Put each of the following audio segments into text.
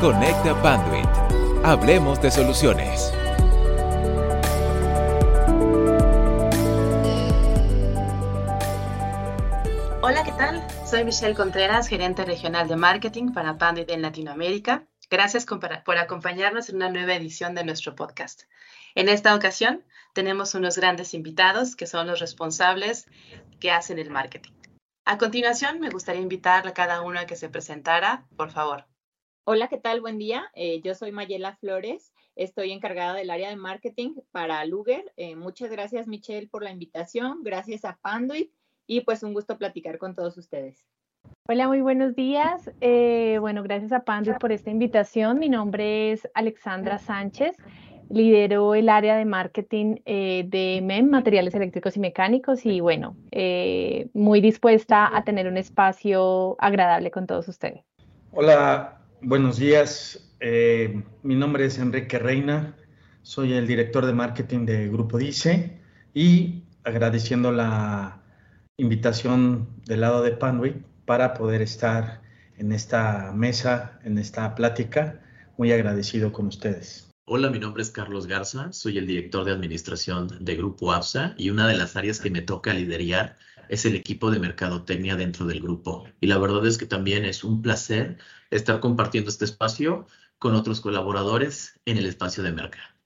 Conecta Panduit. Hablemos de soluciones. Hola, ¿qué tal? Soy Michelle Contreras, gerente regional de marketing para Panduit en Latinoamérica. Gracias por acompañarnos en una nueva edición de nuestro podcast. En esta ocasión tenemos unos grandes invitados que son los responsables que hacen el marketing. A continuación, me gustaría invitar a cada uno a que se presentara, por favor. Hola, ¿qué tal? Buen día. Eh, yo soy Mayela Flores. Estoy encargada del área de marketing para Luger. Eh, muchas gracias, Michelle, por la invitación. Gracias a Panduit y pues un gusto platicar con todos ustedes. Hola, muy buenos días. Eh, bueno, gracias a Panduit por esta invitación. Mi nombre es Alexandra Sánchez. Lidero el área de marketing de MEM, Materiales Eléctricos y Mecánicos, y bueno, muy dispuesta a tener un espacio agradable con todos ustedes. Hola, Buenos días, eh, mi nombre es Enrique Reina, soy el director de marketing de Grupo Dice y agradeciendo la invitación del lado de Panway para poder estar en esta mesa, en esta plática, muy agradecido con ustedes. Hola, mi nombre es Carlos Garza, soy el director de administración de Grupo APSA y una de las áreas que me toca liderar es el equipo de mercadotecnia dentro del grupo. Y la verdad es que también es un placer estar compartiendo este espacio con otros colaboradores en el espacio de Merca.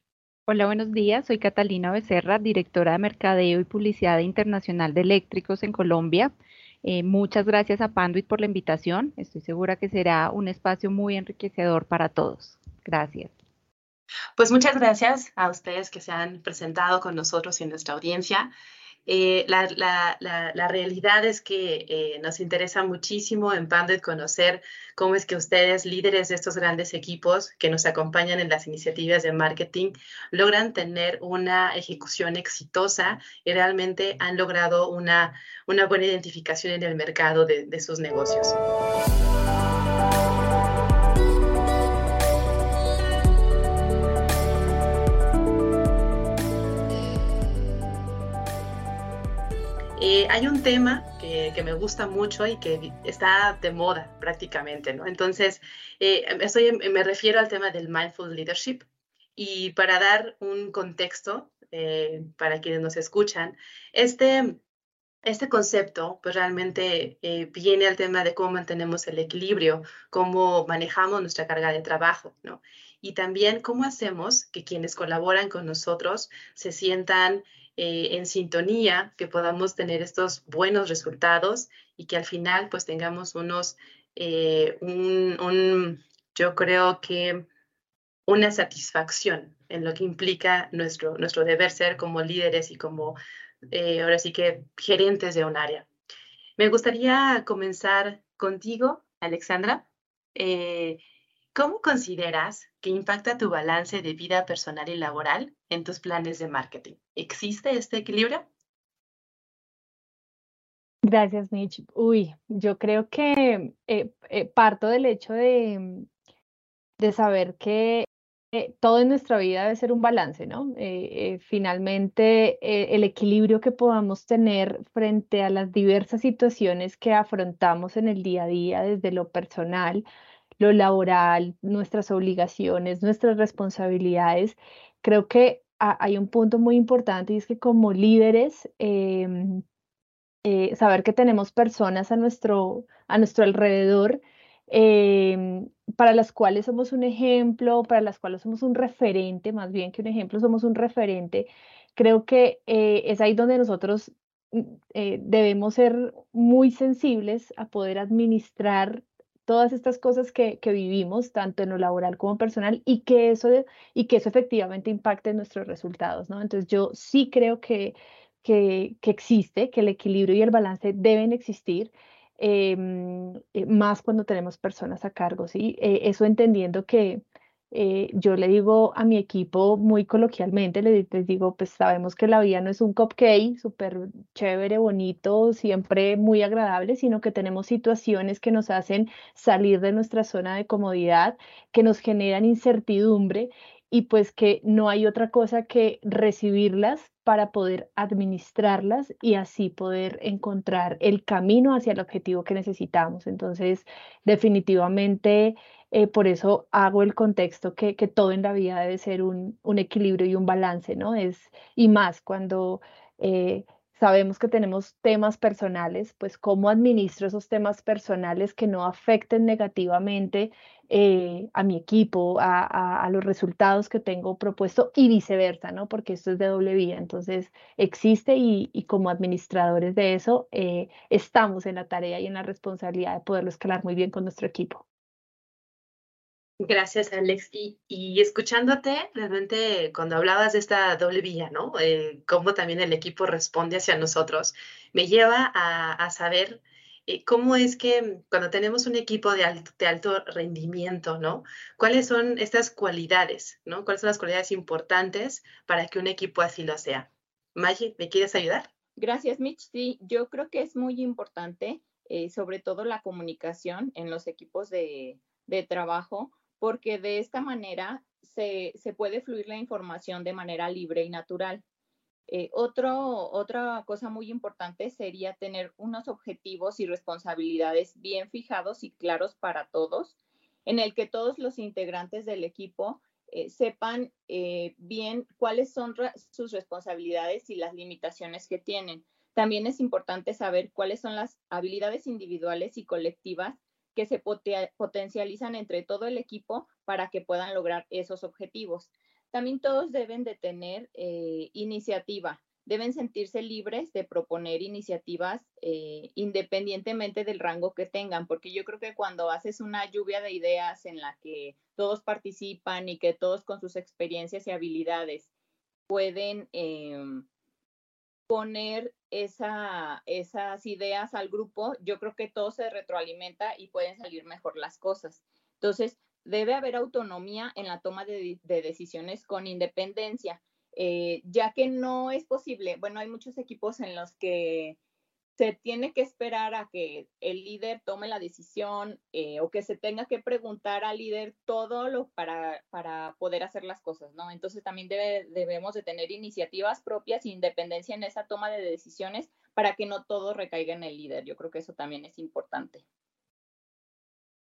Hola, buenos días. Soy Catalina Becerra, directora de Mercadeo y Publicidad Internacional de Eléctricos en Colombia. Eh, muchas gracias a Panduit por la invitación. Estoy segura que será un espacio muy enriquecedor para todos. Gracias. Pues muchas gracias a ustedes que se han presentado con nosotros y en nuestra audiencia. Eh, la, realidad es que eh, nos interesa muchísimo en Panduit conocer cómo es que ustedes, líderes de estos grandes equipos que nos acompañan en las iniciativas de marketing, logran tener una ejecución exitosa y realmente han logrado una, una buena identificación en el mercado de sus negocios. Eh, hay un tema que, me gusta mucho y que está de moda prácticamente, ¿no? Entonces, eh, me refiero al tema del mindful leadership y para dar un contexto eh, para quienes nos escuchan, este, este concepto pues realmente viene al tema de cómo mantenemos el equilibrio, cómo manejamos nuestra carga de trabajo, ¿no? Y también cómo hacemos que quienes colaboran con nosotros se sientan eh, en sintonía, que podamos tener estos buenos resultados y que al final pues tengamos unos, eh, un, yo creo que una satisfacción en lo que implica nuestro, nuestro deber ser como líderes y como, eh, ahora sí que, gerentes de un área. Me gustaría comenzar contigo, Alexandra. ¿Cómo consideras que impacta tu balance de vida personal y laboral en tus planes de marketing? ¿Existe este equilibrio? Gracias, Mitch. Uy, yo creo que eh, eh, parto del hecho de, de saber que eh, todo en nuestra vida debe ser un balance, ¿no? finalmente, el equilibrio que podamos tener frente a las diversas situaciones que afrontamos en el día a día, desde lo personal, lo laboral, nuestras obligaciones, nuestras responsabilidades, creo que hay un punto muy importante y es que como líderes, em, eh, saber que tenemos personas a nuestro, a nuestro alrededor em, para las cuales somos un ejemplo, para las cuales somos un referente, más bien que un ejemplo, somos un referente, creo que eh, es ahí donde nosotros mm, eh, debemos ser muy sensibles a poder administrar todas estas cosas que, vivimos, tanto en lo laboral como personal, y que eso, y que eso efectivamente impacte en nuestros resultados, ¿no? Entonces yo sí creo que, que, existe, que el equilibrio y el balance deben existir, em, eh, más cuando tenemos personas a cargo, ¿sí? Eh, eso entendiendo que, eh, yo le digo a mi equipo muy coloquialmente, les, digo, pues sabemos que la vida no es un cupcake súper chévere, bonito, siempre muy agradable, sino que tenemos situaciones que nos hacen salir de nuestra zona de comodidad, que nos generan incertidumbre y pues que no hay otra cosa que recibirlas para poder administrarlas y así poder encontrar el camino hacia el objetivo que necesitamos. Entonces, definitivamente eh, por eso hago el contexto que, todo en la vida debe ser un, equilibrio y un balance, ¿no? Es, y más cuando eh, sabemos que tenemos temas personales, pues cómo administro esos temas personales que no afecten negativamente eh, a mi equipo, a, los resultados que tengo propuesto y viceversa, ¿no? Porque esto es de doble vía. Entonces, existe y, como administradores de eso, estamos en la tarea y en la responsabilidad de poderlo escalar muy bien con nuestro equipo. Gracias, Alex. Y, escuchándote, realmente cuando hablabas de esta doble vía, ¿no? Eh, cómo también el equipo responde hacia nosotros, me lleva a, saber eh, cómo es que cuando tenemos un equipo de alto, de alto rendimiento, ¿no? ¿Cuáles son estas cualidades, ¿no? ¿Cuáles son las cualidades importantes para que un equipo así lo sea? Maggie, ¿me quieres ayudar? Gracias, Mitch. Sí, yo creo que es muy importante, eh, sobre todo la comunicación en los equipos de, de trabajo porque de esta manera se, puede fluir la información de manera libre y natural. Eh, otra cosa muy importante sería tener unos objetivos y responsabilidades bien fijados y claros para todos, en el que todos los integrantes del equipo eh, sepan eh, bien cuáles son sus responsabilidades y las limitaciones que tienen. También es importante saber cuáles son las habilidades individuales y colectivas que se potencializan entre todo el equipo para que puedan lograr esos objetivos. También todos deben de tener eh, iniciativa, deben sentirse libres de proponer iniciativas eh, independientemente del rango que tengan, porque yo creo que cuando haces una lluvia de ideas en la que todos participan y que todos con sus experiencias y habilidades pueden em, poner esa, esas ideas al grupo, yo creo que todo se retroalimenta y pueden salir mejor las cosas. Entonces, debe haber autonomía en la toma de, decisiones con independencia, eh, ya que no es posible, bueno, hay muchos equipos en los que se tiene que esperar a que el líder tome la decisión eh, o que se tenga que preguntar al líder todo lo para, para poder hacer las cosas, ¿no? Entonces también debemos de tener iniciativas propias e independencia en esa toma de decisiones para que no todo recaiga en el líder. Yo creo que eso también es importante.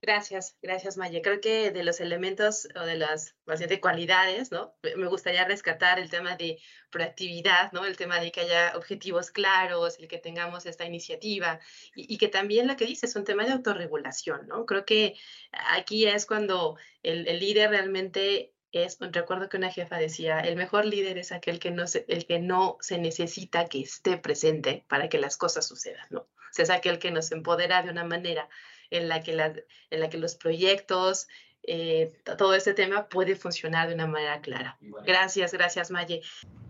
Gracias, gracias Maya. Creo que de los elementos o de las bastante cualidades, ¿no? Me gustaría rescatar el tema de proactividad, ¿no? El tema de que haya objetivos claros, el que tengamos esta iniciativa y, que también lo que dice es un tema de autorregulación, ¿no? Creo que aquí es cuando el, el líder realmente es, recuerdo que una jefa decía, el mejor líder es aquel que no se, el que no se necesita que esté presente para que las cosas sucedan, ¿no? O sea, es aquel que nos empodera de una manera en la que, en la que los proyectos, eh, todo este tema puede funcionar de una manera clara. Gracias, gracias Maye.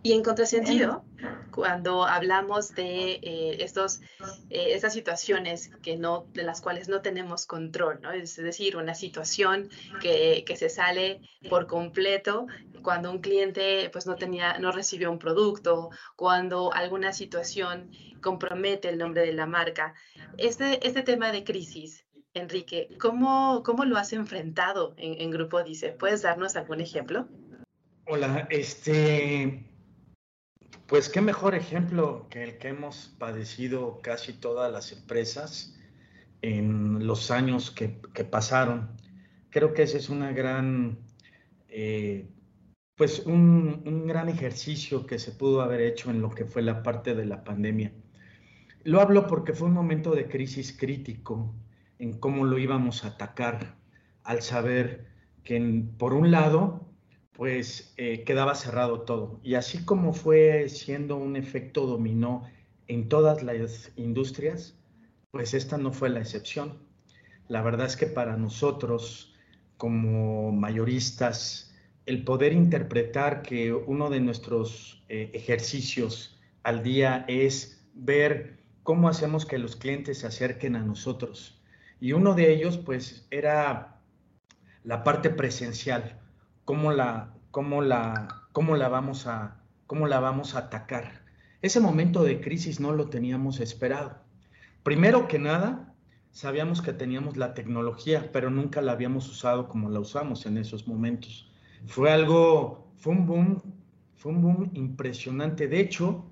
Y en contrasentido, cuando hablamos de eh, estos, eh, estas situaciones que no, de las cuales no tenemos control, ¿no? es decir, una situación que, que, se sale por completo cuando un cliente pues, no, tenía, no recibió un producto, cuando alguna situación compromete el nombre de la marca. Este, este tema de crisis, Enrique, ¿cómo, cómo lo has enfrentado en, Grupo Dice? ¿Puedes darnos algún ejemplo? Hola, este, pues qué mejor ejemplo que el que hemos padecido casi todas las empresas en los años que, pasaron. Creo que ese es una gran, eh, pues un, un, gran ejercicio que se pudo haber hecho en lo que fue la parte de la pandemia. Lo hablo porque fue un momento de crisis crítico en cómo lo íbamos a atacar al saber que por un lado pues eh, quedaba cerrado todo. Y así como fue siendo un efecto dominó en todas las industrias pues esta no fue la excepción. La verdad es que para nosotros como mayoristas el poder interpretar que uno de nuestros eh, ejercicios al día es ver cómo hacemos que los clientes se acerquen a nosotros y uno de ellos, pues, era la parte presencial, cómo la, cómo la, cómo la, vamos, a, cómo la vamos a atacar. Ese momento de crisis no lo teníamos esperado. Primero que nada, sabíamos que teníamos la tecnología, pero nunca la habíamos usado como la usamos en esos momentos. Fue algo, fue un boom, fue un boom impresionante. De hecho,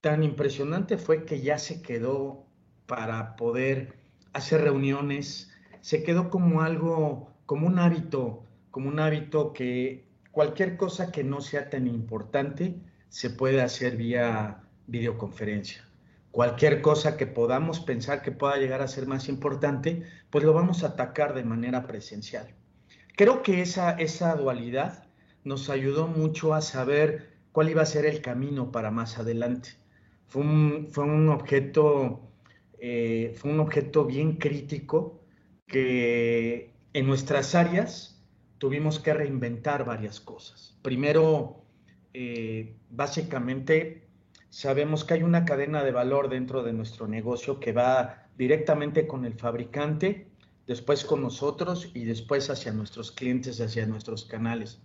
tan impresionante fue que ya se quedó para poder hacer reuniones, se quedó como algo, como un hábito, como un hábito que cualquier cosa que no sea tan importante se puede hacer vía videoconferencia. Cualquier cosa que podamos pensar que pueda llegar a ser más importante, pues lo vamos a atacar de manera presencial. Creo que esa, esa dualidad nos ayudó mucho a saber cuál iba a ser el camino para más adelante. Fue un, fue un objeto, eh, fue un objeto bien crítico que en nuestras áreas tuvimos que reinventar varias cosas. Primero, eh, básicamente, sabemos que hay una cadena de valor dentro de nuestro negocio que va directamente con el fabricante, después con nosotros y después hacia nuestros clientes, hacia nuestros canales.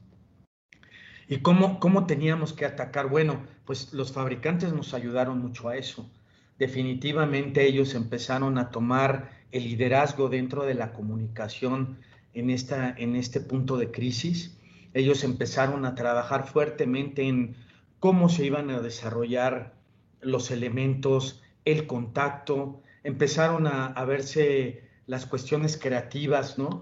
¿Y cómo, cómo teníamos que atacar? Bueno, pues los fabricantes nos ayudaron mucho a eso. Definitivamente ellos empezaron a tomar el liderazgo dentro de la comunicación en, esta, en este punto de crisis. Ellos empezaron a trabajar fuertemente en cómo se iban a desarrollar los elementos, el contacto, empezaron a, verse las cuestiones creativas, ¿no?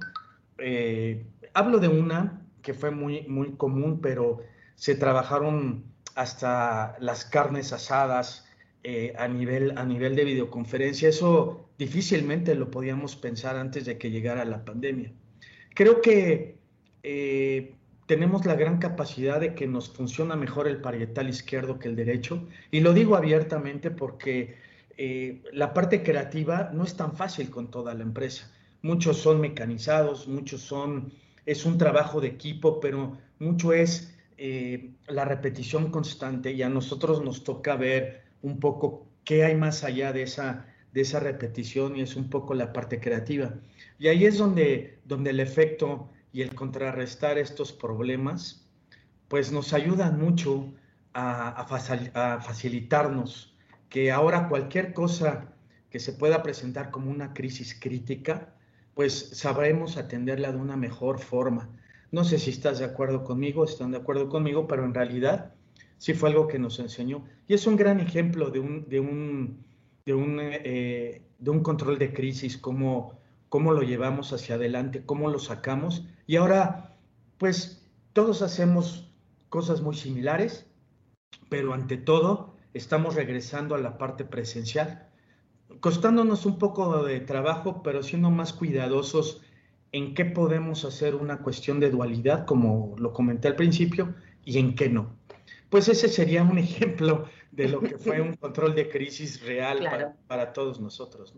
Eh, hablo de una que fue muy, muy común, pero se trabajaron hasta las carnes asadas eh, a, nivel, a nivel de videoconferencia. Eso difícilmente lo podíamos pensar antes de que llegara la pandemia. Creo que eh, tenemos la gran capacidad de que nos funciona mejor el parietal izquierdo que el derecho. Y lo digo abiertamente porque eh, la parte creativa no es tan fácil con toda la empresa. Muchos son mecanizados, muchos son es un trabajo de equipo, pero mucho es eh, la repetición constante y a nosotros nos toca ver un poco qué hay más allá de esa, de esa repetición y es un poco la parte creativa. Y ahí es donde, donde el efecto y el contrarrestar estos problemas, pues nos ayudan mucho a, a facilitarnos que ahora cualquier cosa que se pueda presentar como una crisis crítica, pues sabremos atenderla de una mejor forma. No sé si estás de acuerdo conmigo, están de acuerdo conmigo, pero en realidad sí fue algo que nos enseñó. Y es un gran ejemplo de un, de un, de un, eh, de un control de crisis, cómo, cómo lo llevamos hacia adelante, cómo lo sacamos. Y ahora, pues todos hacemos cosas muy similares, pero ante todo estamos regresando a la parte presencial costándonos un poco de trabajo, pero siendo más cuidadosos en qué podemos hacer una cuestión de dualidad, como lo comenté al principio, y en qué no. Pues ese sería un ejemplo de lo que fue un control de crisis real para, todos nosotros.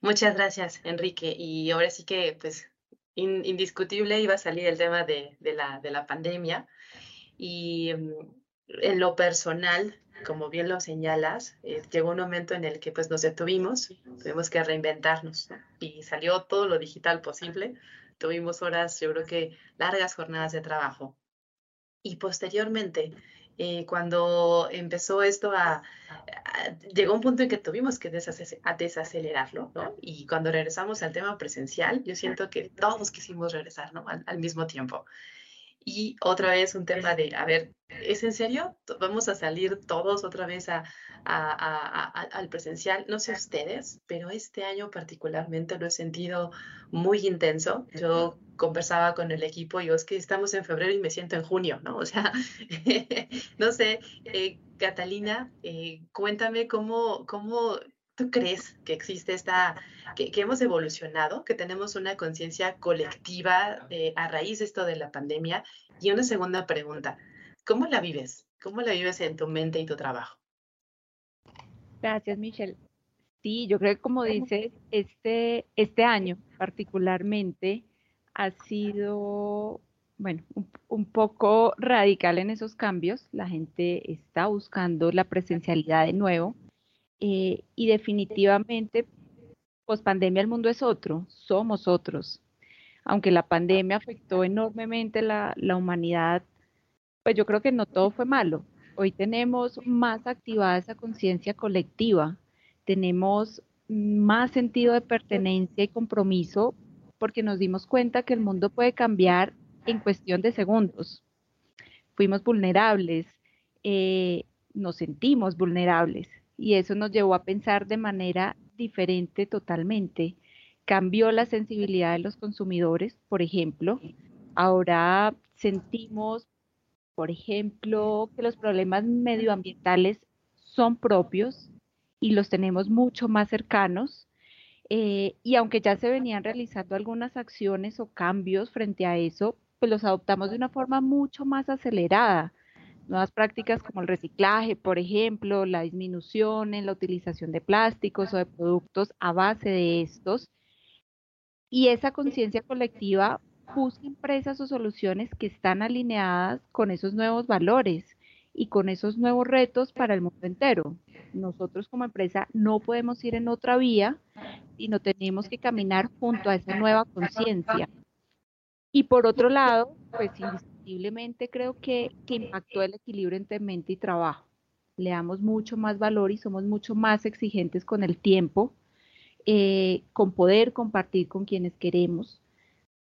Muchas gracias, Enrique. Y ahora sí que, pues, indiscutible iba a salir el tema de, la, de la pandemia. Y mm, en lo personal, como bien lo señalas, eh, llegó un momento en el que pues nos detuvimos, tuvimos que reinventarnos y salió todo lo digital posible. Tuvimos horas, yo creo que largas jornadas de trabajo. Y posteriormente, eh, cuando empezó esto a, llegó un punto en que tuvimos que desacelerarlo. Y cuando regresamos al tema presencial, yo siento que todos quisimos regresar, al mismo tiempo. Y otra vez un tema de, a ver, ¿es en serio? ¿Vamos a salir todos otra vez a, al presencial? No sé ustedes, pero este año particularmente lo he sentido muy intenso. Yo conversaba con el equipo y digo, es que estamos en febrero y me siento en junio, ¿no? O sea, no sé, eh, Catalina, eh, cuéntame cómo, cómo ¿Tú crees que existe esta, que, hemos evolucionado, que tenemos una conciencia colectiva eh, a raíz de esto de la pandemia? Y una segunda pregunta, ¿cómo la vives? ¿Cómo la vives en tu mente y tu trabajo? Gracias, Michelle. Sí, yo creo que como dices, este, este año particularmente ha sido, bueno, un poco radical en esos cambios. La gente está buscando la presencialidad de nuevo eh, y definitivamente, post pandemia el mundo es otro, somos otros. Aunque la pandemia afectó enormemente la, la humanidad, pues yo creo que no todo fue malo. Hoy tenemos más activada esa conciencia colectiva, tenemos más sentido de pertenencia y compromiso porque nos dimos cuenta que el mundo puede cambiar en cuestión de segundos. Fuimos vulnerables, eh, nos sentimos vulnerables y eso nos llevó a pensar de manera diferente totalmente. cambió la sensibilidad de los consumidores, por ejemplo. Ahora sentimos, por ejemplo, que los problemas medioambientales son propios y los tenemos mucho más cercanos. Eh, y aunque ya se venían realizando algunas acciones o cambios frente a eso, pues los adoptamos de una forma mucho más acelerada. Nuevas prácticas como el reciclaje, por ejemplo, la disminución en la utilización de plásticos o de productos a base de estos. Y esa conciencia colectiva busca empresas o soluciones que están alineadas con esos nuevos valores y con esos nuevos retos para el mundo entero. Nosotros como empresa no podemos ir en otra vía, sino tenemos que caminar junto a esa nueva conciencia. Y por otro lado, pues indiscutiblemente creo que, que impactó el equilibrio entre mente y trabajo. Le damos mucho más valor y somos mucho más exigentes con el tiempo, eh, con poder compartir con quienes queremos,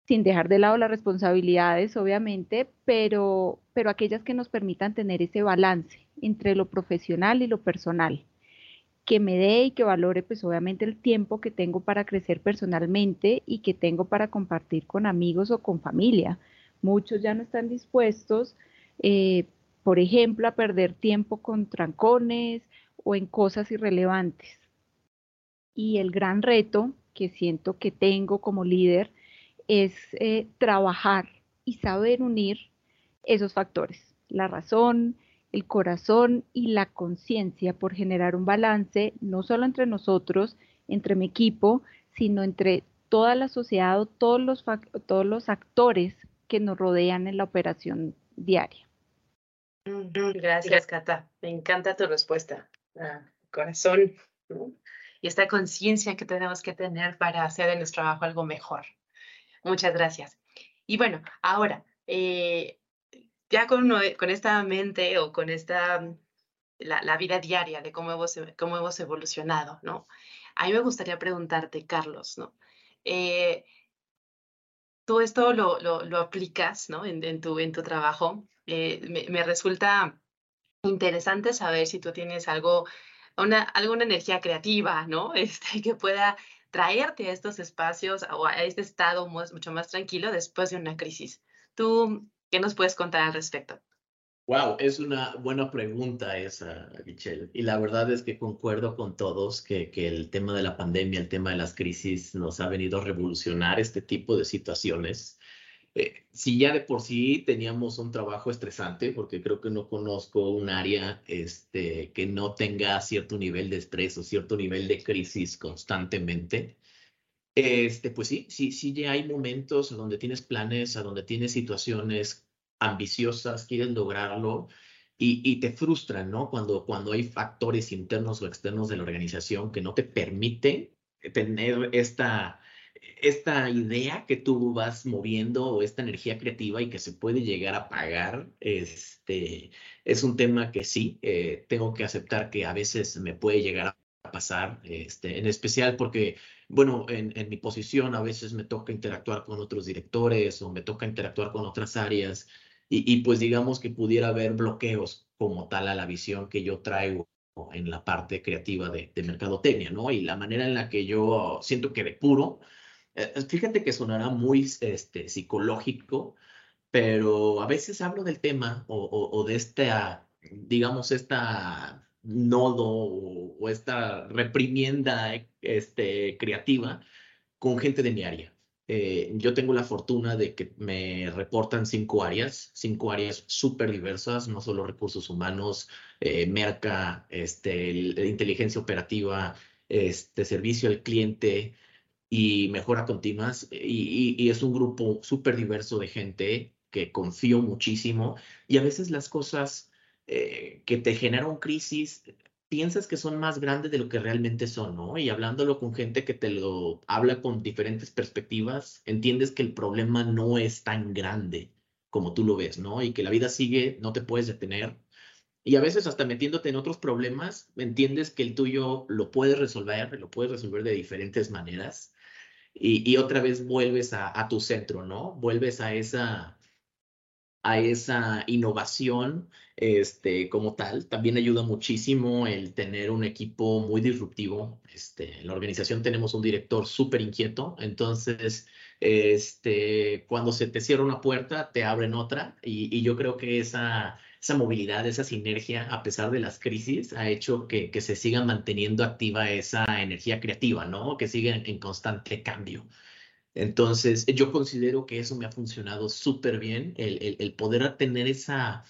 sin dejar de lado las responsabilidades, obviamente, pero, pero aquellas que nos permitan tener ese balance entre lo profesional y lo personal que me dé y que valore pues obviamente el tiempo que tengo para crecer personalmente y que tengo para compartir con amigos o con familia. Muchos ya no están dispuestos, eh, por ejemplo, a perder tiempo con trancones o en cosas irrelevantes. Y el gran reto que siento que tengo como líder es eh, trabajar y saber unir esos factores, la razón, el corazón y la conciencia por generar un balance no solo entre nosotros, entre mi equipo, sino entre toda la sociedad o todos los, todos los actores que nos rodean en la operación diaria. Gracias, Cata. Me encanta tu respuesta. Ah, corazón y esta conciencia que tenemos que tener para hacer de nuestro trabajo algo mejor. Muchas gracias. Y bueno, ahora, eh, ya con, esta mente o con esta, la, vida diaria de cómo hemos, cómo hemos evolucionado, ¿no? A mí me gustaría preguntarte, Carlos, ¿no? Eh, tú esto lo, lo, aplicas, ¿no? En, tu, en tu trabajo. Eh, me, resulta interesante saber si tú tienes algo, una, alguna energía creativa, ¿no? Este, que pueda traerte a estos espacios o a este estado mucho más tranquilo después de una crisis. ¿Tú ¿Qué nos puedes contar al respecto? Wow, es una buena pregunta esa, Michelle. Y la verdad es que concuerdo con todos que, que, el tema de la pandemia, el tema de las crisis nos ha venido a revolucionar este tipo de situaciones. Eh, si ya de por sí teníamos un trabajo estresante, porque creo que no conozco un área este, que no tenga cierto nivel de estrés o cierto nivel de crisis constantemente, este, pues sí, sí, sí, ya hay momentos en donde tienes planes, a donde tienes situaciones ambiciosas, quieres lograrlo y, y, te frustran, ¿no? Cuando, cuando hay factores internos o externos de la organización que no te permiten tener esta, esta idea que tú vas moviendo o esta energía creativa y que se puede llegar a pagar, este, es un tema que sí, eh, tengo que aceptar que a veces me puede llegar a pasar, este, en especial porque bueno, en, mi posición a veces me toca interactuar con otros directores o me toca interactuar con otras áreas y, pues digamos que pudiera haber bloqueos como tal a la visión que yo traigo en la parte creativa de, de mercadotecnia, ¿no? Y la manera en la que yo siento que de puro, eh, fíjate que sonará muy este, psicológico, pero a veces hablo del tema o, o de esta, digamos, esta nodo o, esta reprimienda este, creativa con gente de mi área. Eh, yo tengo la fortuna de que me reportan cinco áreas, cinco áreas súper diversas, no solo recursos humanos, eh, merca, este, inteligencia operativa, este, servicio al cliente y mejora continuas. Y, es un grupo súper diverso de gente que confío muchísimo y a veces las cosas eh, que te generan crisis, piensas que son más grandes de lo que realmente son, ¿no? Y hablándolo con gente que te lo habla con diferentes perspectivas, entiendes que el problema no es tan grande como tú lo ves, ¿no? Y que la vida sigue, no te puedes detener. Y a veces hasta metiéndote en otros problemas, entiendes que el tuyo lo puedes resolver, lo puedes resolver de diferentes maneras. Y, otra vez vuelves a, a tu centro, ¿no? Vuelves a esa, a esa innovación este, como tal. También ayuda muchísimo el tener un equipo muy disruptivo. Este, en la organización tenemos un director súper inquieto, entonces este, cuando se te cierra una puerta, te abren otra y, yo creo que esa, esa movilidad, esa sinergia, a pesar de las crisis, ha hecho que, se siga manteniendo activa esa energía creativa, ¿no? Que siga en, constante cambio. Entonces, yo considero que eso me ha funcionado súper bien, el, poder tener esa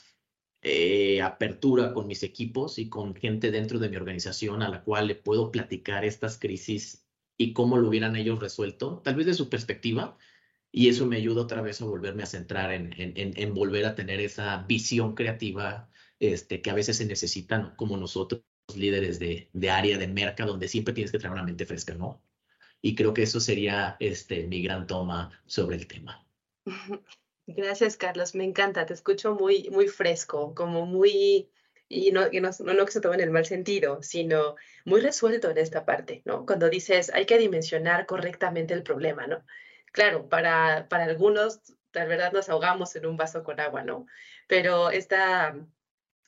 eh, apertura con mis equipos y con gente dentro de mi organización a la cual le puedo platicar estas crisis y cómo lo hubieran ellos resuelto, tal vez de su perspectiva, y eso me ayuda otra vez a volverme a centrar en, en, en, volver a tener esa visión creativa este, que a veces se necesitan como nosotros, líderes de, de área de merca, donde siempre tienes que tener una mente fresca, ¿no? Y creo que eso sería este, mi gran toma sobre el tema. Gracias, Carlos. Me encanta. Te escucho muy, muy fresco, como muy, y no, no, no, que se tome en el mal sentido, sino muy resuelto en esta parte, ¿no? Cuando dices, hay que dimensionar correctamente el problema, ¿no? Claro, para, para algunos, la verdad, nos ahogamos en un vaso con agua, ¿no? Pero esta,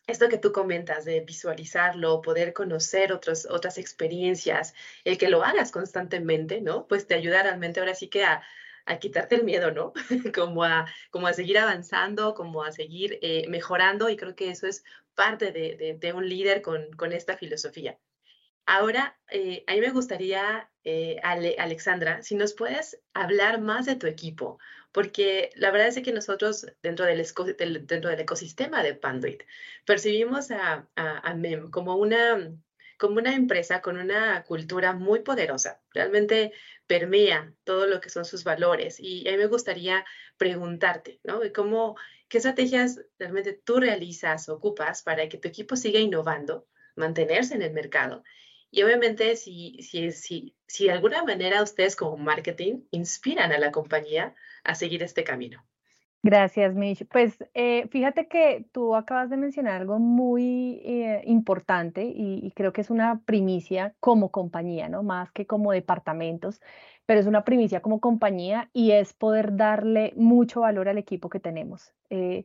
esto que tú comentas de visualizarlo, poder conocer otros, otras experiencias, el que lo hagas constantemente, ¿no? Pues te ayuda realmente ahora sí que a quitarte el miedo, ¿no? como, a, como a seguir avanzando, como a seguir eh, mejorando y creo que eso es parte de, un líder con, con, esta filosofía. Ahora, eh, a mí me gustaría, eh, Alexandra, si nos puedes hablar más de tu equipo, porque la verdad es que nosotros dentro del, dentro del ecosistema de Panduit percibimos a, a, a MEM como una como una empresa con una cultura muy poderosa. Realmente permea todo lo que son sus valores. Y a mí me gustaría preguntarte, ¿no? ¿Cómo, ¿Qué estrategias realmente tú realizas, ocupas para que tu equipo siga innovando, mantenerse en el mercado? Y obviamente, si, si, si, si de alguna manera ustedes como marketing inspiran a la compañía a seguir este camino. Gracias, Mish. Pues eh, fíjate que tú acabas de mencionar algo muy eh, importante y, creo que es una primicia como compañía, ¿no? Más que como departamentos, pero es una primicia como compañía y es poder darle mucho valor al equipo que tenemos. Eh,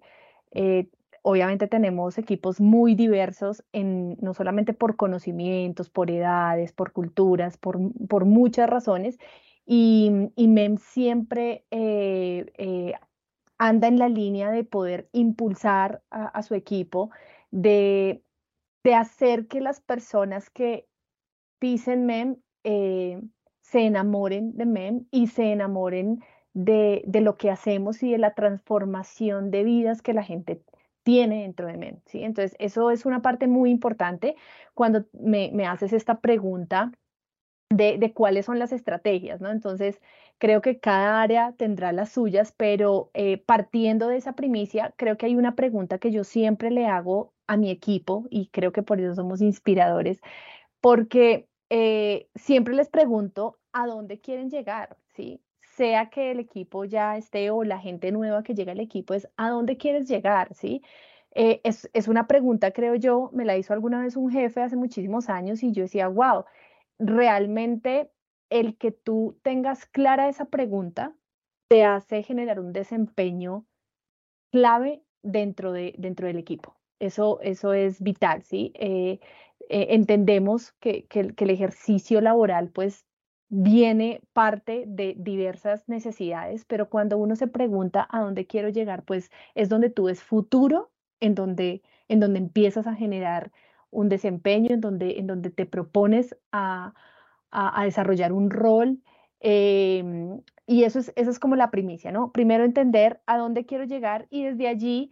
obviamente tenemos equipos muy diversos, en, no solamente por conocimientos, por edades, por culturas, por, por muchas razones. Y, MEM siempre anda en la línea de poder impulsar a, su equipo, de, de, hacer que las personas que pisen MEM eh, se enamoren de MEM y se enamoren de, de, lo que hacemos y de la transformación de vidas que la gente tiene dentro de MEM. ¿sí? Entonces, eso es una parte muy importante cuando me, me haces esta pregunta de, cuáles son las estrategias, ¿no? Entonces, creo que cada área tendrá las suyas, pero eh, partiendo de esa primicia, creo que hay una pregunta que yo siempre le hago a mi equipo y creo que por eso somos inspiradores, porque eh, siempre les pregunto a dónde quieren llegar, ¿sí? Sea que el equipo ya esté o la gente nueva que llega al equipo es a dónde quieres llegar, ¿sí? Eh, es, es una pregunta, creo yo, me la hizo alguna vez un jefe hace muchísimos años y yo decía, wow, realmente el que tú tengas clara esa pregunta te hace generar un desempeño clave dentro, de, dentro del equipo. Eso, eso es vital, ¿sí? Eh, eh, entendemos que, que, el ejercicio laboral, pues, viene parte de diversas necesidades, pero cuando uno se pregunta a dónde quiero llegar, pues es donde tú ves futuro, en donde, en donde empiezas a generar un desempeño, en donde, en donde te propones a, a, desarrollar un rol. Em, y eso es, eso es como la primicia, ¿no? Primero entender a dónde quiero llegar y desde allí,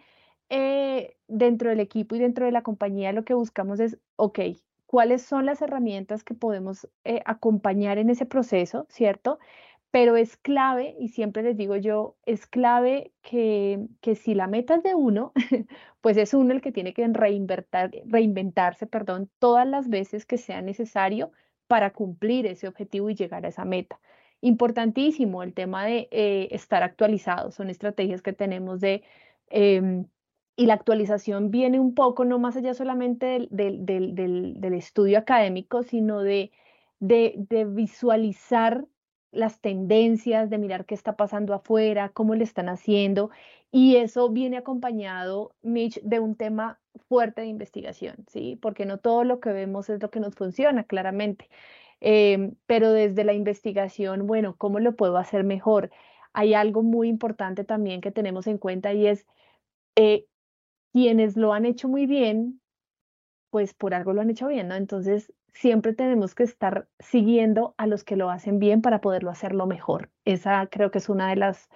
eh, dentro del equipo y dentro de la compañía, lo que buscamos es, ok, ¿cuáles son las herramientas que podemos eh, acompañar en ese proceso, ¿cierto? Pero es clave, y siempre les digo yo, es clave que, que si la meta es de uno, pues es uno el que tiene que reinventarse perdón, todas las veces que sea necesario para cumplir ese objetivo y llegar a esa meta. Importantísimo el tema de eh, estar actualizados, son estrategias que tenemos de... Em, y la actualización viene un poco, no más allá solamente del, del, del, estudio académico, sino de, de, de, visualizar las tendencias, de mirar qué está pasando afuera, cómo le están haciendo. Y eso viene acompañado, Mitch, de un tema fuerte de investigación, ¿sí? Porque no todo lo que vemos es lo que nos funciona, claramente. Em, pero desde la investigación, bueno, ¿cómo lo puedo hacer mejor? Hay algo muy importante también que tenemos en cuenta y es eh, quienes lo han hecho muy bien, pues por algo lo han hecho bien, ¿no? Entonces, siempre tenemos que estar siguiendo a los que lo hacen bien para poderlo hacerlo mejor. Esa creo que es una de las,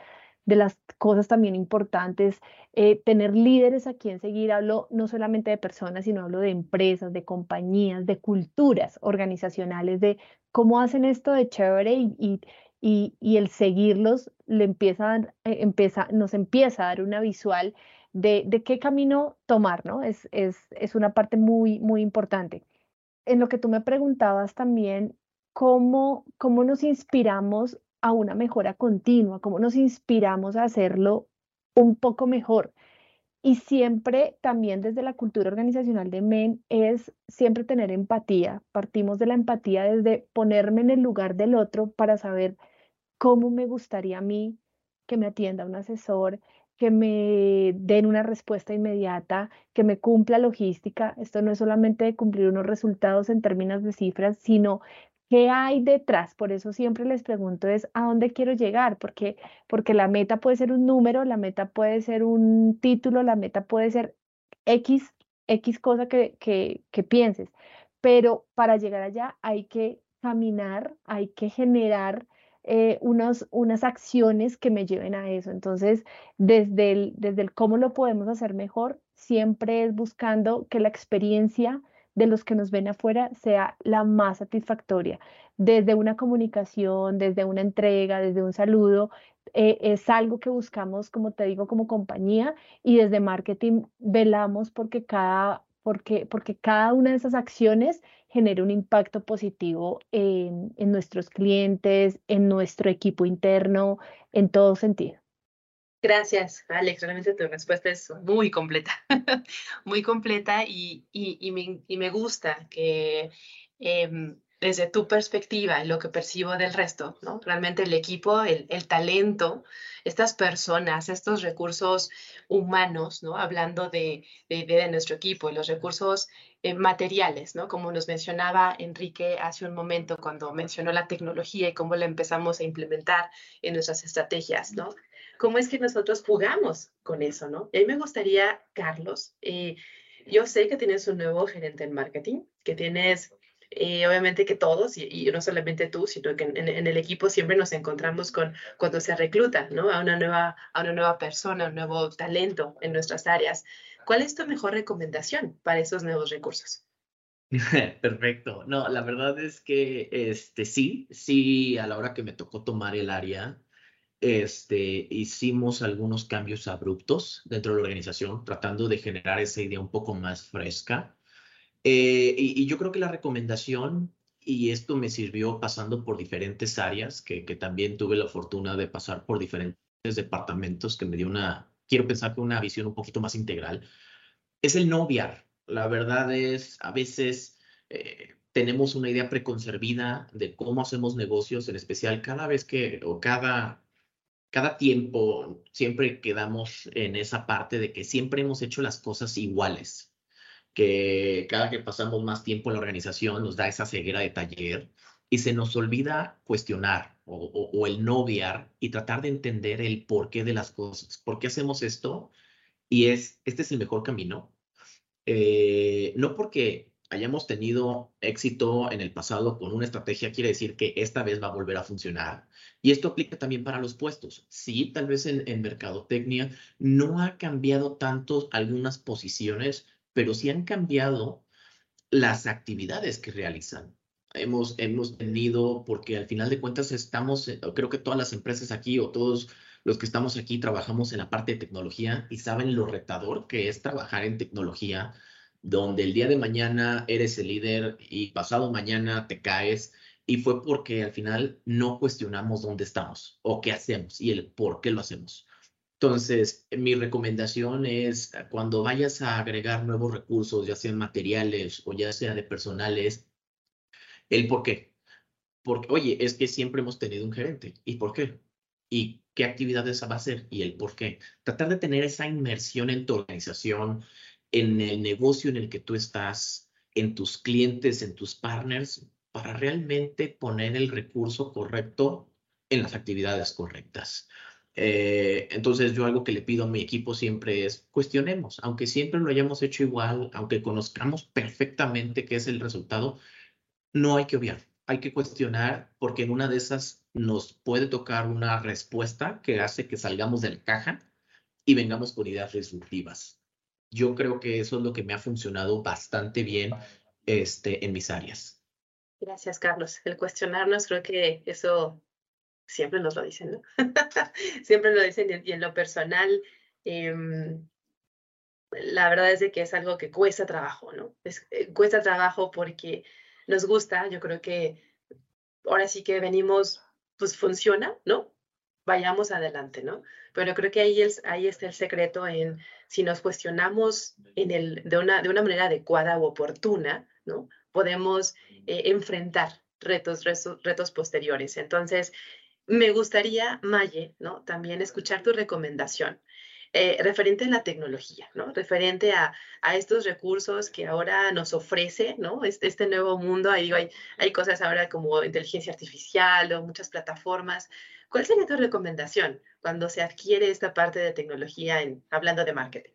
de las cosas también importantes, eh, tener líderes a quien seguir. Hablo no solamente de personas, sino hablo de empresas, de compañías, de culturas organizacionales, de cómo hacen esto de chévere y, y, y, el seguirlos le empieza, eh, empieza, nos empieza a dar una visual de, qué camino tomar, ¿no? Es, es, es, una parte muy, muy importante. En lo que tú me preguntabas también, ¿cómo, cómo nos inspiramos a una mejora continua? ¿Cómo nos inspiramos a hacerlo un poco mejor? Y siempre también desde la cultura organizacional de MEN es siempre tener empatía. Partimos de la empatía desde ponerme en el lugar del otro para saber cómo me gustaría a mí que me atienda un asesor, que me den una respuesta inmediata, que me cumpla logística. Esto no es solamente cumplir unos resultados en términos de cifras, sino qué hay detrás. Por eso siempre les pregunto es a dónde quiero llegar, porque, porque la meta puede ser un número, la meta puede ser un título, la meta puede ser X, X cosa que, que, que pienses. Pero para llegar allá hay que caminar, hay que generar eh, unos, unas acciones que me lleven a eso. Entonces, desde el, desde el cómo lo podemos hacer mejor, siempre es buscando que la experiencia de los que nos ven afuera sea la más satisfactoria. Desde una comunicación, desde una entrega, desde un saludo, eh, es algo que buscamos, como te digo, como compañía y desde marketing velamos porque cada, porque, porque cada una de esas acciones genere un impacto positivo en, nuestros clientes, en nuestro equipo interno, en todo sentido. Gracias, Alex. Realmente tu respuesta es muy completa, muy completa y, me, gusta que em, desde tu perspectiva, lo que percibo del resto, ¿no? Realmente el equipo, el, talento, estas personas, estos recursos humanos, ¿no? Hablando de, de, nuestro equipo, los recursos eh, materiales, ¿no? Como nos mencionaba Enrique hace un momento cuando mencionó la tecnología y cómo la empezamos a implementar en nuestras estrategias, ¿no? ¿Cómo es que nosotros jugamos con eso, ¿no? Y a me gustaría, Carlos, eh, yo sé que tienes un nuevo gerente en marketing, que tienes eh, obviamente que todos, y, no solamente tú, sino que en, el equipo siempre nos encontramos con cuando se recluta a, una nueva, a una nueva persona, un nuevo talento en nuestras áreas. ¿Cuál es tu mejor recomendación para esos nuevos recursos? Perfecto. No, la verdad es que este, sí, sí, a la hora que me tocó tomar el área, este, hicimos algunos cambios abruptos dentro de la organización, tratando de generar esa idea un poco más fresca eh, y, yo creo que la recomendación, y esto me sirvió pasando por diferentes áreas, que, también tuve la fortuna de pasar por diferentes departamentos, que me dio una, quiero pensar que una visión un poquito más integral, es el no obviar. La verdad es, a veces eh, tenemos una idea preconcebida de cómo hacemos negocios, en especial cada vez que, o cada cada tiempo siempre quedamos en esa parte de que siempre hemos hecho las cosas iguales que cada que pasamos más tiempo en la organización nos da esa ceguera de taller y se nos olvida cuestionar o, el no obviar y tratar de entender el porqué de las cosas. ¿Por qué hacemos esto? Y es, este es el mejor camino. Eh, no porque hayamos tenido éxito en el pasado con una estrategia quiere decir que esta vez va a volver a funcionar. Y esto aplica también para los puestos. Sí, tal vez en, en mercadotecnia no ha cambiado tanto algunas posiciones, pero sí han cambiado las actividades que realizan. Hemos, hemos tenido, porque al final de cuentas estamos, eh, creo que todas las empresas aquí o todos los que estamos aquí trabajamos en la parte de tecnología y saben lo retador que es trabajar en tecnología, donde el día de mañana eres el líder y pasado mañana te caes. Y fue porque al final no cuestionamos dónde estamos o qué hacemos y el por qué lo hacemos. Entonces, mi recomendación es cuando vayas a agregar nuevos recursos, ya sean materiales o ya sea de personales, el por qué. porque, oye, es que siempre hemos tenido un gerente. ¿Y por qué? ¿Y qué actividades va a hacer? ¿Y el por qué? Tratar de tener esa inmersión en tu organización, en el negocio en el que tú estás, en tus clientes, en tus partners, para realmente poner el recurso correcto en las actividades correctas. Eh, entonces yo algo que le pido a mi equipo siempre es cuestionemos, aunque siempre lo hayamos hecho igual, aunque conozcamos perfectamente qué es el resultado, no hay que obviar, hay que cuestionar porque en una de esas nos puede tocar una respuesta que hace que salgamos de la caja y vengamos con ideas disruptivas. Yo creo que eso es lo que me ha funcionado bastante bien este, en mis áreas. Gracias, Carlos. El cuestionarnos, creo que eso siempre nos lo dicen, ¿no? siempre lo dicen y en lo personal, em, la verdad es que es algo que cuesta trabajo, ¿no? Es, eh, cuesta trabajo porque nos gusta, yo creo que ahora sí que venimos, pues funciona, ¿no? Vayamos adelante, ¿no? Pero creo que ahí, es, ahí está el secreto en si nos cuestionamos en el, de, una, de una manera adecuada o oportuna, ¿no? Podemos eh, enfrentar retos, retos, retos posteriores. Entonces, me gustaría, Maye, ¿no? También escuchar tu recomendación. Eh, referente a la tecnología, ¿no? Referente a, a, estos recursos que ahora nos ofrece, ¿no? Este, este nuevo mundo, ahí hay, hay cosas ahora como inteligencia artificial o muchas plataformas. ¿Cuál sería tu recomendación cuando se adquiere esta parte de tecnología en, hablando de marketing?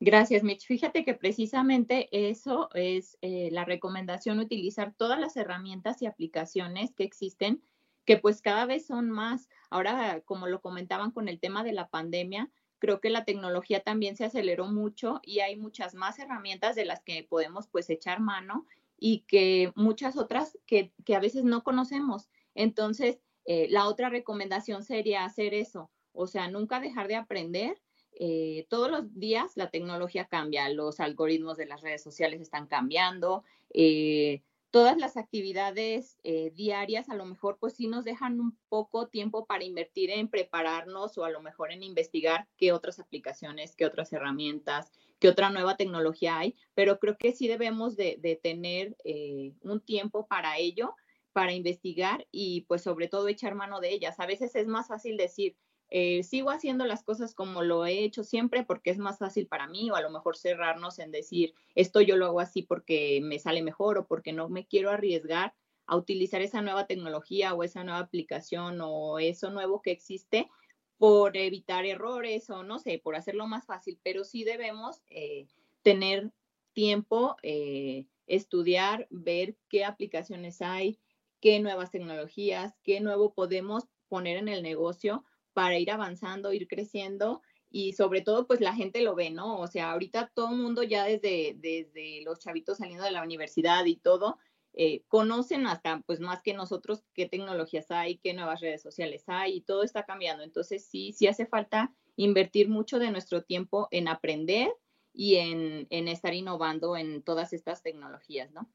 Gracias, Mitch. Fíjate que precisamente eso es eh, la recomendación, utilizar todas las herramientas y aplicaciones que existen que pues cada vez son más. Ahora, como lo comentaban con el tema de la pandemia, creo que la tecnología también se aceleró mucho y hay muchas más herramientas de las que podemos pues echar mano y que muchas otras que, que a veces no conocemos. Entonces, eh, la otra recomendación sería hacer eso, o sea, nunca dejar de aprender. Eh, todos los días la tecnología cambia, los algoritmos de las redes sociales están cambiando, eh, todas las actividades eh, diarias a lo mejor pues sí nos dejan un poco tiempo para invertir en prepararnos o a lo mejor en investigar qué otras aplicaciones, qué otras herramientas, qué otra nueva tecnología hay, pero creo que sí debemos de, tener eh, un tiempo para ello, para investigar y pues sobre todo echar mano de ellas. A veces es más fácil decir, eh, sigo haciendo las cosas como lo he hecho siempre porque es más fácil para mí o a lo mejor cerrarnos en decir, esto yo lo hago así porque me sale mejor o porque no me quiero arriesgar a utilizar esa nueva tecnología o esa nueva aplicación o eso nuevo que existe por evitar errores o no sé, por hacerlo más fácil, pero sí debemos eh, tener tiempo, eh, estudiar, ver qué aplicaciones hay, qué nuevas tecnologías, qué nuevo podemos poner en el negocio para ir avanzando, ir creciendo y sobre todo pues la gente lo ve, ¿no? O sea, ahorita todo el mundo ya desde, desde los chavitos saliendo de la universidad y todo, eh, conocen hasta pues más que nosotros qué tecnologías hay, qué nuevas redes sociales hay y todo está cambiando. Entonces sí, sí hace falta invertir mucho de nuestro tiempo en aprender y en, en estar innovando en todas estas tecnologías, ¿no?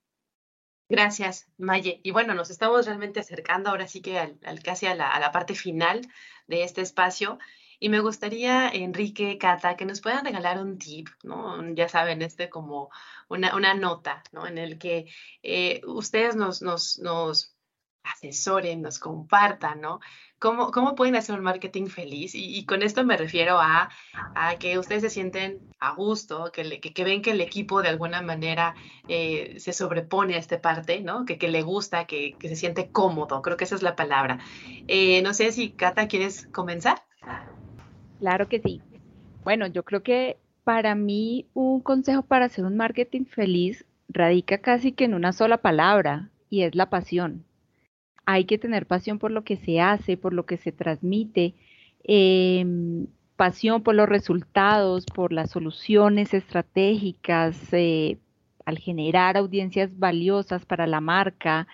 Gracias, Maye. Y bueno, nos estamos realmente acercando ahora sí que al, casi a la, parte final de este espacio. Y me gustaría, Enrique, Cata, que nos puedan regalar un tip, ¿no? Ya saben, este como una, una nota, ¿no? En el que eh, ustedes nos, nos asesoren, nos compartan, ¿no? ¿Cómo, ¿Cómo pueden hacer un marketing feliz? Y, con esto me refiero a, a, que ustedes se sienten a gusto, que, que, ven que el equipo de alguna manera eh, se sobrepone a esta parte, ¿no? Que, que le gusta, que, se siente cómodo. Creo que esa es la palabra. Eh, no sé si, Cata, ¿quieres comenzar? Claro que sí. Bueno, yo creo que para mí un consejo para hacer un marketing feliz radica casi que en una sola palabra y es la pasión hay que tener pasión por lo que se hace, por lo que se transmite, em, pasión por los resultados, por las soluciones estratégicas, eh, al generar audiencias valiosas para la marca,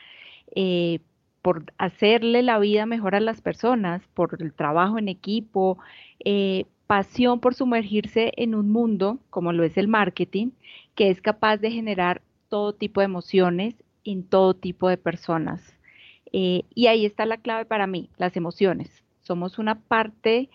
eh, por hacerle la vida mejor a las personas, por el trabajo en equipo, eh, pasión por sumergirse en un mundo como lo es el marketing, que es capaz de generar todo tipo de emociones en todo tipo de personas. Eh, y ahí está la clave para mí, las emociones. Somos una parte,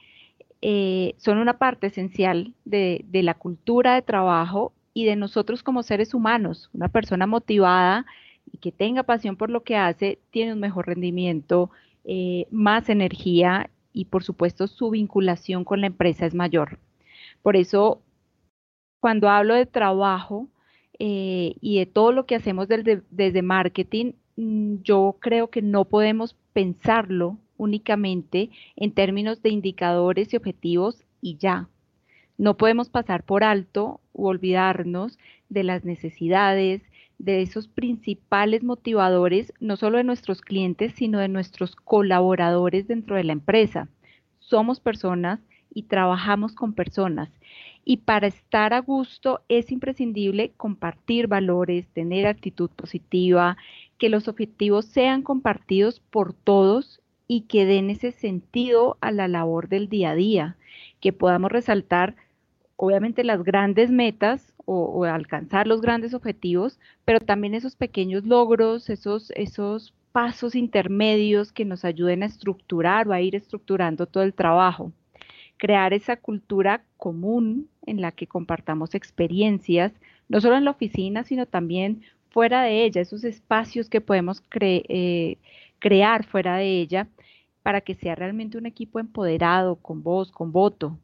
eh, son una parte esencial de, la cultura de trabajo y de nosotros como seres humanos. Una persona motivada y que tenga pasión por lo que hace, tiene un mejor rendimiento, eh, más energía y por supuesto su vinculación con la empresa es mayor. Por eso, cuando hablo de trabajo y de todo lo que hacemos desde, desde marketing, yo creo que no podemos pensarlo únicamente en términos de indicadores y objetivos y ya. No podemos pasar por alto u olvidarnos de las necesidades, de esos principales motivadores, no solo de nuestros clientes, sino de nuestros colaboradores dentro de la empresa. Somos personas y trabajamos con personas. Y para estar a gusto es imprescindible compartir valores, tener actitud positiva, que los objetivos sean compartidos por todos y que den ese sentido a la labor del día a día, que podamos resaltar obviamente las grandes metas o, alcanzar los grandes objetivos, pero también esos pequeños logros, esos, esos pasos intermedios que nos ayuden a estructurar o a ir estructurando todo el trabajo. Crear esa cultura común en la que compartamos experiencias, no solo en la oficina, sino también fuera de ella, esos espacios que podemos eh, crear fuera de ella para que sea realmente un equipo empoderado, con voz, con voto,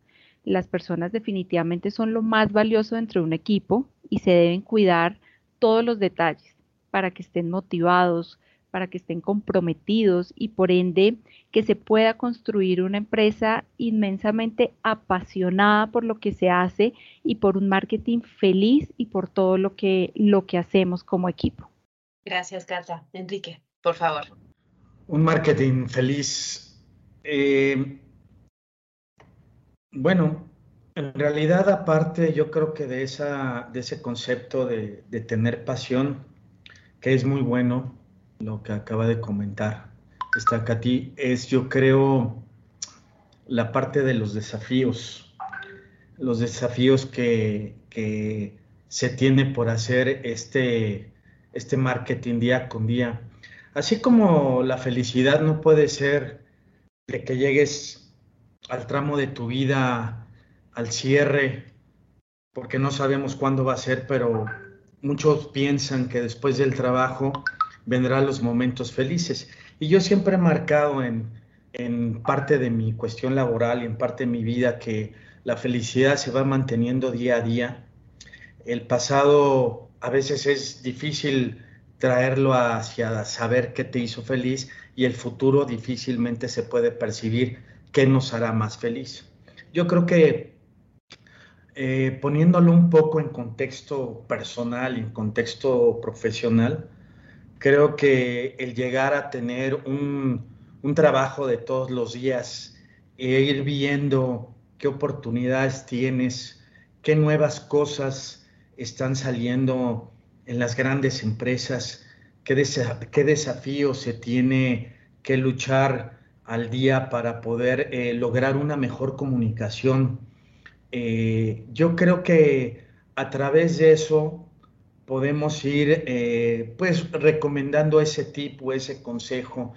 las personas definitivamente son lo más valioso dentro de un equipo y se deben cuidar todos los detalles para que estén motivados, para que estén comprometidos y por ende que se pueda construir una empresa inmensamente apasionada por lo que se hace y por un marketing feliz y por todo lo que, lo que hacemos como equipo. Gracias, Carla. Enrique, por favor. Un marketing feliz. Eh, bueno, en realidad aparte yo creo que de, esa, de ese concepto de, tener pasión, que es muy bueno lo que acaba de comentar esta Katy, es yo creo la parte de los desafíos, los desafíos que, se tiene por hacer este, este marketing día con día. Así como la felicidad no puede ser de que llegues al tramo de tu vida, al cierre, porque no sabemos cuándo va a ser, pero muchos piensan que después del trabajo vendrán los momentos felices. Y yo siempre he marcado en, en parte de mi cuestión laboral y en parte de mi vida que la felicidad se va manteniendo día a día. El pasado a veces es difícil traerlo hacia saber qué te hizo feliz y el futuro difícilmente se puede percibir qué nos hará más feliz. Yo creo que eh, poniéndolo un poco en contexto personal y en contexto profesional, creo que el llegar a tener un, un trabajo de todos los días e ir viendo qué oportunidades tienes, qué nuevas cosas están saliendo en las grandes empresas, qué, qué desafíos se tiene que luchar al día para poder eh, lograr una mejor comunicación. Eh, yo creo que a través de eso podemos ir eh, pues recomendando ese tipo, ese consejo.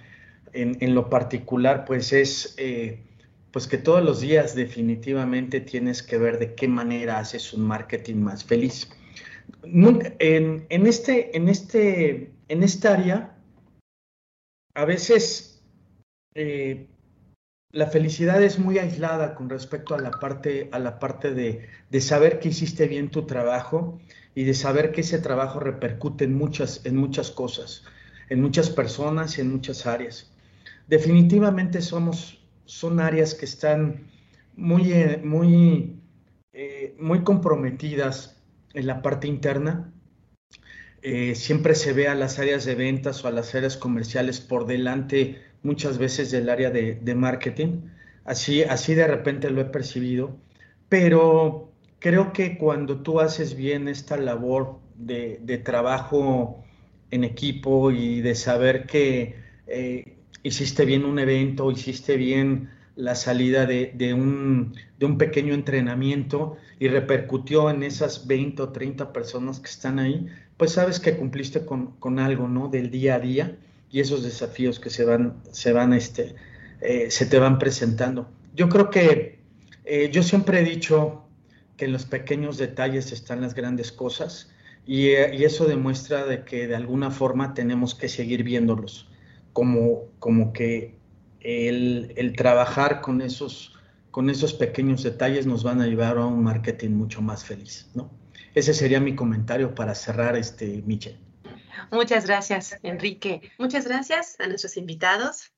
En, lo particular, pues es pues que todos los días definitivamente tienes que ver de qué manera haces un marketing más feliz. En, en, este, en, este, en esta área, a veces eh, la felicidad es muy aislada con respecto a la parte, a la parte de, saber que hiciste bien tu trabajo y de saber que ese trabajo repercute en muchas, en muchas cosas, en muchas personas y en muchas áreas. Definitivamente son áreas que están muy, eh, muy, eh, muy comprometidas en la parte interna. Siempre se ve a las áreas de ventas o a las áreas comerciales por delante muchas veces del área de, marketing. Así, así de repente lo he percibido. Pero creo que cuando tú haces bien esta labor de, trabajo en equipo y de saber que eh, hiciste bien un evento, hiciste bien la salida de, un, pequeño entrenamiento y repercutió en esas 20 o 30 personas que están ahí, pues sabes que cumpliste con, con algo, ¿no? Del día a día y esos desafíos que se van, se van, este, eh, se te van presentando. Yo creo que eh, yo siempre he dicho que en los pequeños detalles están las grandes cosas y, eso demuestra de que de alguna forma tenemos que seguir viéndolos como, como que el, el trabajar con esos, con esos pequeños detalles nos van a llevar a un marketing mucho más feliz, ¿no? Ese sería mi comentario para cerrar este, Michel. Muchas gracias, Enrique. Muchas gracias a nuestros invitados,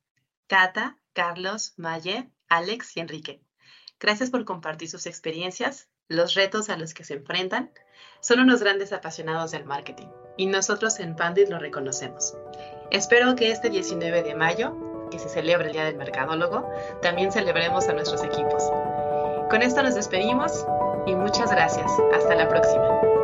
Cata, Carlos, Maye, Alex y Enrique. Gracias por compartir sus experiencias, los retos a los que se enfrentan. Son unos grandes apasionados del marketing y nosotros en Pandit lo reconocemos. Espero que este 19 de mayo, que se celebra el Día del Mercadólogo, también celebremos a nuestros equipos. Con esto nos despedimos y muchas gracias. Hasta la próxima.